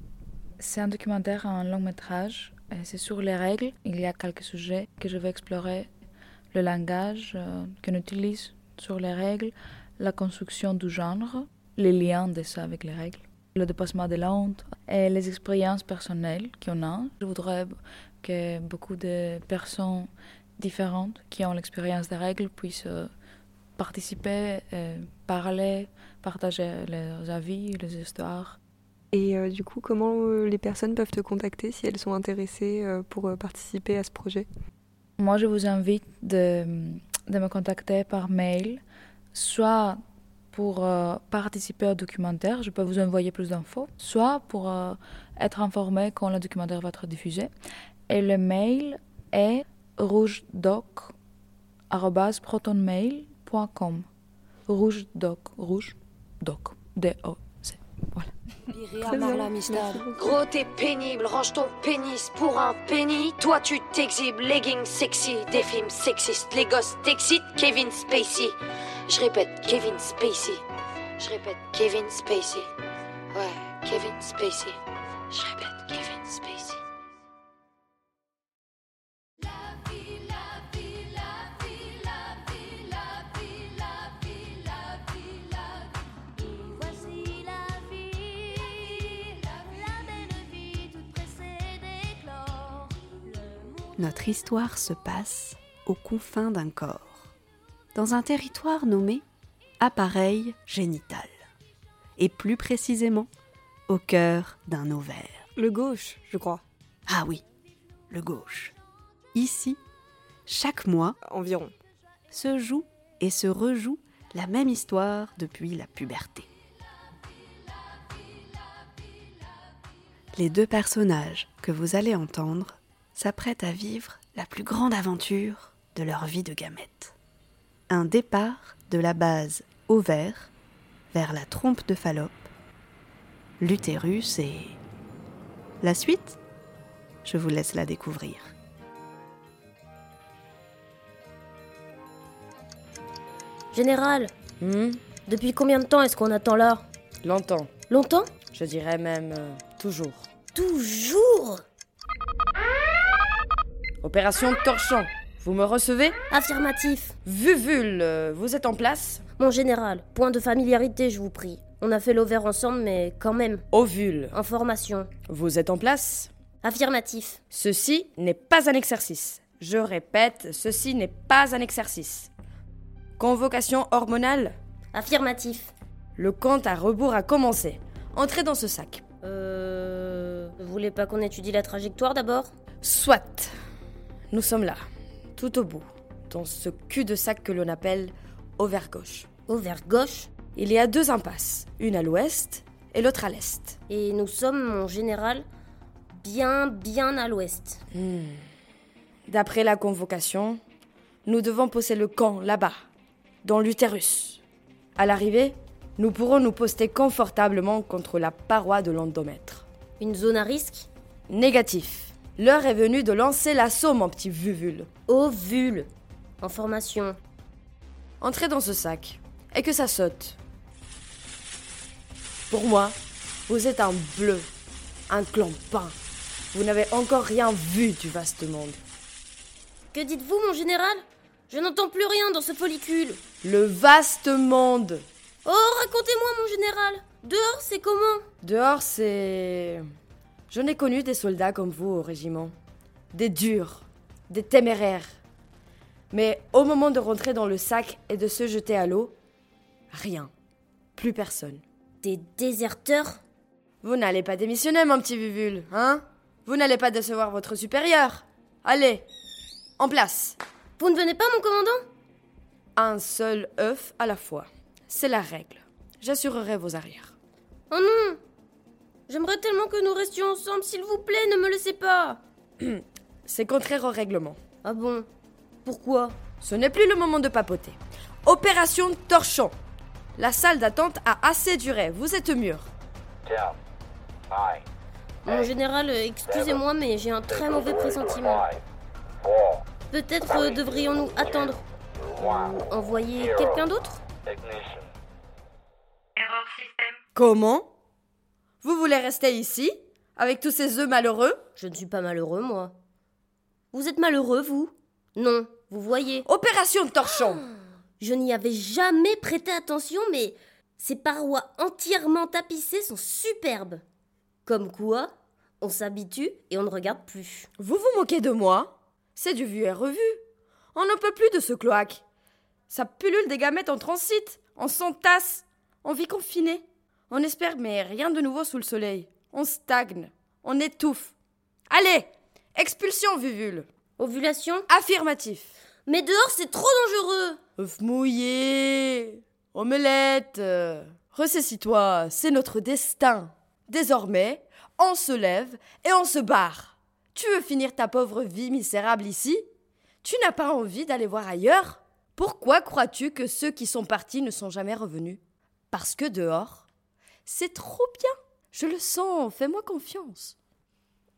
C'est un documentaire, un long métrage. et C'est sur les règles. Il y a quelques sujets que je vais explorer. Le langage euh, qu'on utilise sur les règles, la construction du genre, les liens de ça avec les règles, le dépassement de la honte et les expériences personnelles qu'on a. Je voudrais que beaucoup de personnes différentes qui ont l'expérience des règles puissent euh, participer, euh, parler, partager leurs avis, les histoires. Et euh, du coup, comment euh, les personnes peuvent te contacter si elles sont intéressées euh, pour participer à ce projet? Moi, je vous invite de, me contacter par mail, soit pour participer au documentaire, je peux vous envoyer plus d'infos, soit pour être informé quand le documentaire va être diffusé. Et le mail est rougedoc.protonmail.com. Rouge doc, rouge doc, D-O-C. Voilà. Gros, t'es pénible, range ton pénis pour un penny. Toi, tu t'exhibes, leggings sexy, des films sexistes. Les gosses t'excitent, Kevin Spacey. Je répète, Kevin Spacey. Je répète, Kevin Spacey. Ouais, Kevin Spacey. Je répète, Kevin Spacey. Notre histoire se passe aux confins d'un corps, dans un territoire nommé appareil génital, et plus précisément au cœur d'un ovaire. Le gauche, je crois. Ah oui, le gauche. Ici, chaque mois, environ, se joue et se rejoue la même histoire depuis la puberté. Les deux personnages que vous allez entendre s'apprêtent à vivre la plus grande aventure de leur vie de gamètes. Un départ de la base ovaire vers la trompe de Fallope, l'utérus et... La suite? Je vous laisse la découvrir. Général, depuis combien de temps est-ce qu'on attend là? Longtemps. Longtemps? Je dirais même euh, toujours. Toujours? Opération Torchon. Vous me recevez? Affirmatif. Vuvule, euh, vous êtes en place? Mon général, point de familiarité, je vous prie. On a fait l'ovaire ensemble, mais quand même. Ovule. Information. Vous êtes en place? Affirmatif. Ceci n'est pas un exercice. Je répète, ceci n'est pas un exercice. Convocation hormonale? Affirmatif. Le compte à rebours a commencé. Entrez dans ce sac. Euh. Vous voulez pas qu'on étudie la trajectoire d'abord? Soit. Nous sommes là, tout au bout, dans ce cul de sac que l'on appelle ovaire gauche. Il y a deux impasses, une à l'ouest et l'autre à l'est. Et nous sommes, mon général, bien, bien à l'ouest. Hmm. D'après la convocation, nous devons poser le camp là-bas, dans l'utérus. À l'arrivée, nous pourrons nous poster confortablement contre la paroi de l'endomètre. Une zone à risque? Négatif. L'heure est venue de lancer l'assaut, mon petit vuvule. Ovule. Information. Entrez dans ce sac et que ça saute. Pour moi, vous êtes un bleu, un clampin. Vous n'avez encore rien vu du vaste monde. Que dites-vous, mon général? Je n'entends plus rien dans ce follicule. Le vaste monde. Oh, racontez-moi, mon général. Dehors, c'est comment? Dehors, c'est... Je n'ai connu des soldats comme vous au régiment. Des durs, des téméraires. Mais au moment de rentrer dans le sac et de se jeter à l'eau, rien. Plus personne. Des déserteurs? Vous n'allez pas démissionner, mon petit Vuvule, hein? Vous n'allez pas décevoir votre supérieur. Allez, en place. Vous ne venez pas, mon commandant? Un seul œuf à la fois. C'est la règle. J'assurerai vos arrières. Oh non J'aimerais tellement que nous restions ensemble, s'il vous plaît, ne me laissez pas *clears throat* C'est contraire au règlement. Ah bon? Pourquoi? Ce n'est plus le moment de papoter. Opération torchon. La salle d'attente a assez duré. Vous êtes mûrs. Mon général, excusez-moi, mais j'ai un très mauvais pressentiment. Peut-être euh, devrions-nous attendre ou envoyer quelqu'un d'autre? Comment? Vous voulez rester ici Avec tous ces œufs malheureux? Je ne suis pas malheureux, moi. Vous êtes malheureux, vous? Non, vous voyez. Opération torchon Je n'y avais jamais prêté attention, mais ces parois entièrement tapissées sont superbes. Comme quoi, on s'habitue et on ne regarde plus. Vous vous moquez de moi? C'est du vu et revu. On ne peut plus de ce cloaque. Ça pullule des gamètes en transit, on s'entasse, on vit confiné. On espère, mais rien de nouveau sous le soleil. On stagne, on étouffe. Allez Expulsion, Vuvule Ovulation Affirmatif. Mais dehors, c'est trop dangereux œuf mouillé, omelette. Ressaisis-toi, c'est notre destin. Désormais, on se lève et on se barre. Tu veux finir ta pauvre vie misérable ici? Tu n'as pas envie d'aller voir ailleurs? Pourquoi crois-tu que ceux qui sont partis ne sont jamais revenus? Parce que dehors, c'est trop bien. Je le sens, fais-moi confiance.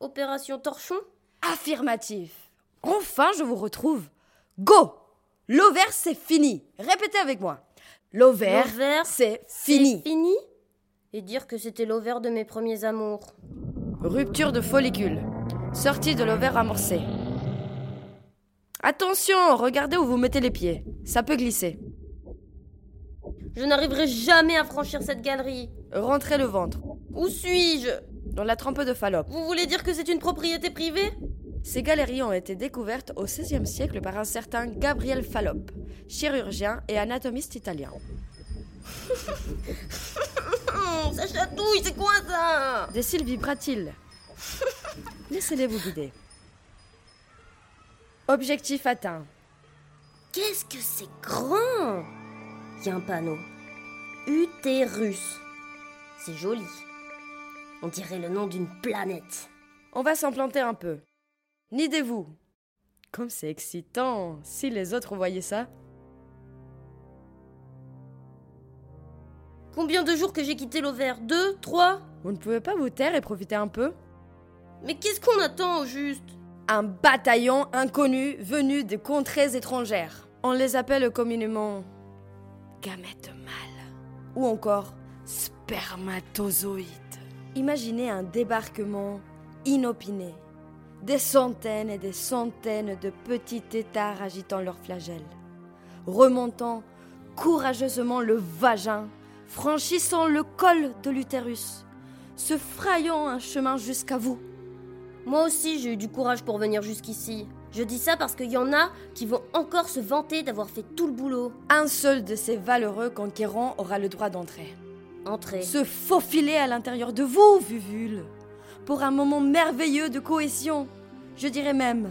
Opération torchon Affirmatif. Enfin, je vous retrouve. Go L'ovaire, c'est fini. Répétez avec moi. L'ovaire, c'est fini. Fini Et dire que c'était l'ovaire de mes premiers amours. Rupture de follicule. Sortie de l'ovaire amorcé. Attention, regardez où vous mettez les pieds. Ça peut glisser. Je n'arriverai jamais à franchir cette galerie. Rentrez le ventre. Où suis-je? Dans la trempe de Fallope. Vous voulez dire que c'est une propriété privée? Ces galeries ont été découvertes au XVIe siècle par un certain Gabriel Fallope, chirurgien et anatomiste italien. *laughs* Ça chatouille, c'est quoi ça? Des cils. Laissez-les vous guider. Objectif atteint. Qu'est-ce que c'est grand? Il y a un panneau. Utérus. C'est joli. On dirait le nom d'une planète. On va s'en planter un peu. Nidez-vous. Comme c'est excitant, si les autres voyaient ça. Combien de jours que j'ai quitté l'ovaire Deux? Trois? Vous ne pouvez pas vous taire et profiter un peu Mais qu'est-ce qu'on attend au juste? Un bataillon inconnu venu de contrées étrangères. On les appelle communément gamètes mâles ou encore spermatozoïdes. Imaginez un débarquement inopiné. Des centaines et des centaines de petits têtards agitant leurs flagelles, remontant courageusement le vagin, franchissant le col de l'utérus, se frayant un chemin jusqu'à vous. Moi aussi, j'ai eu du courage pour venir jusqu'ici. Je dis ça parce qu'il y en a qui vont encore se vanter d'avoir fait tout le boulot. Un seul de ces valeureux conquérants aura le droit d'entrer. Entrer. Se faufiler à l'intérieur de vous, Vuvule, pour un moment merveilleux de cohésion, je dirais même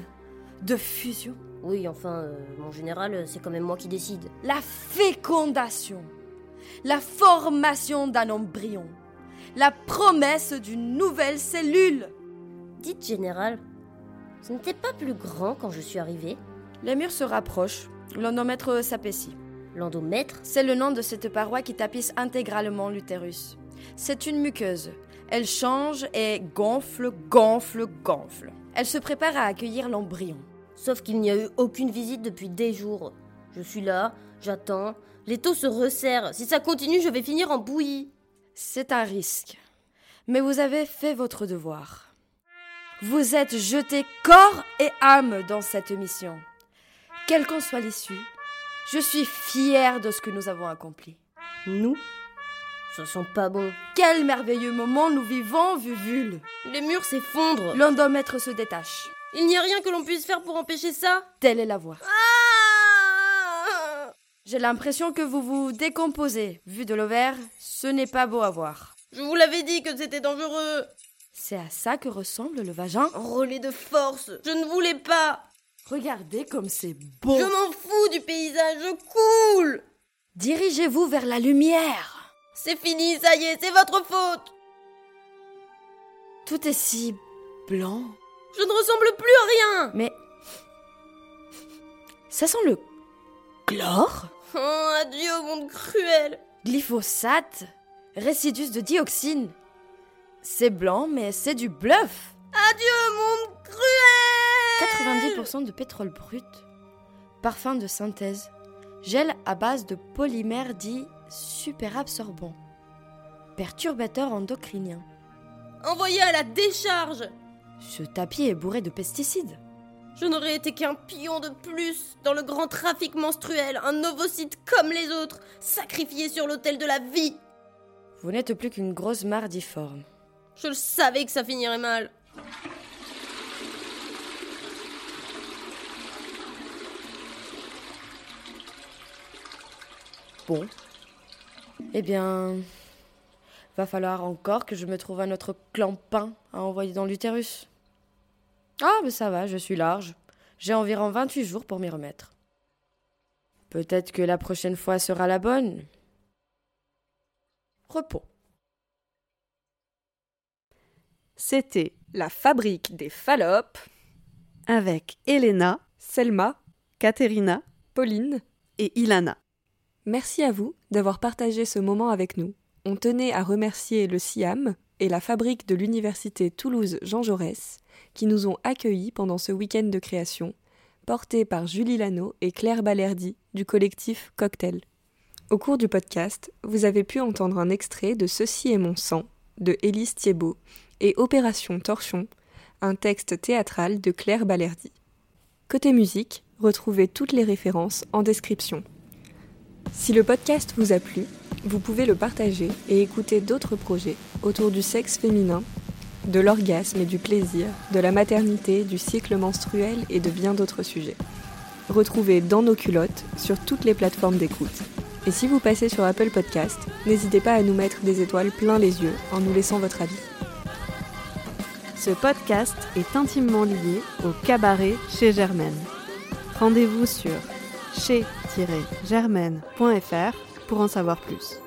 de fusion. Oui, enfin, euh, mon général, c'est quand même moi qui décide. La fécondation, la formation d'un embryon, la promesse d'une nouvelle cellule. Dites, général, ce n'était pas plus grand quand je suis arrivée Les murs se rapprochent, l'endomètre s'apaissit. L'endomètre C'est le nom de cette paroi qui tapisse intégralement l'utérus. C'est une muqueuse. Elle change et gonfle, gonfle, gonfle. Elle se prépare à accueillir l'embryon. Sauf qu'il n'y a eu aucune visite depuis des jours. Je suis là, j'attends, les taux se resserrent. Si ça continue, je vais finir en bouillie. C'est un risque. Mais vous avez fait votre devoir. Vous êtes jeté corps et âme dans cette mission. Quelle qu'en soit l'issue, je suis fière de ce que nous avons accompli. Nous Ça sent pas bon. Quel merveilleux moment nous vivons, Vuvule Les murs s'effondrent. L'endomètre se détache. Il n'y a rien que l'on puisse faire pour empêcher ça Telle est la voie. Ah J'ai l'impression que vous vous décomposez. Vu de l'ovaire, ce n'est pas beau à voir. Je vous l'avais dit que c'était dangereux. C'est à ça que ressemble le vagin Relais de force. Je ne voulais pas. Regardez comme c'est beau. Je m'en fous du paysage, je coule Dirigez-vous vers la lumière. C'est fini, ça y est, c'est votre faute Tout est si blanc. Je ne ressemble plus à rien Mais. Ça sent le chlore? Oh, adieu au monde cruel Glyphosate Résidus de dioxine C'est blanc, mais c'est du bluff Adieu monde cruel 90% de pétrole brut, parfum de synthèse, gel à base de polymères dits superabsorbants, perturbateurs endocriniens. Envoyé à la décharge Ce tapis est bourré de pesticides. Je n'aurais été qu'un pion de plus dans le grand trafic menstruel, un ovocyte comme les autres, sacrifié sur l'autel de la vie. Vous n'êtes plus qu'une grosse mardiforme. Je le savais que ça finirait mal. Bon. Eh bien. Va falloir encore que je me trouve un autre clampin à envoyer dans l'utérus. Ah, mais ça va, je suis large. J'ai environ 28 jours pour m'y remettre. Peut-être que la prochaine fois sera la bonne. Repos. C'était La fabrique des phallopes avec Elena, Selma, Katerina Pauline et Ilana. Merci à vous d'avoir partagé ce moment avec nous. On tenait à remercier le SIAM et la fabrique de l'Université Toulouse Jean Jaurès qui nous ont accueillis pendant ce week-end de création, porté par Julie Lano et Claire Balerdi du collectif Cocktail. Au cours du podcast, vous avez pu entendre un extrait de Ceci est mon sang de Élise Thiebaud et Opération Torchon, un texte théâtral de Claire Balerdi. Côté musique, retrouvez toutes les références en description. Si le podcast vous a plu, vous pouvez le partager et écouter d'autres projets autour du sexe féminin, de l'orgasme et du plaisir, de la maternité, du cycle menstruel et de bien d'autres sujets. Retrouvez Dans nos culottes sur toutes les plateformes d'écoute. Et si vous passez sur Apple Podcast, n'hésitez pas à nous mettre des étoiles plein les yeux en nous laissant votre avis. Ce podcast est intimement lié au cabaret chez Germaine. Rendez-vous sur chez-germaine.fr pour en savoir plus.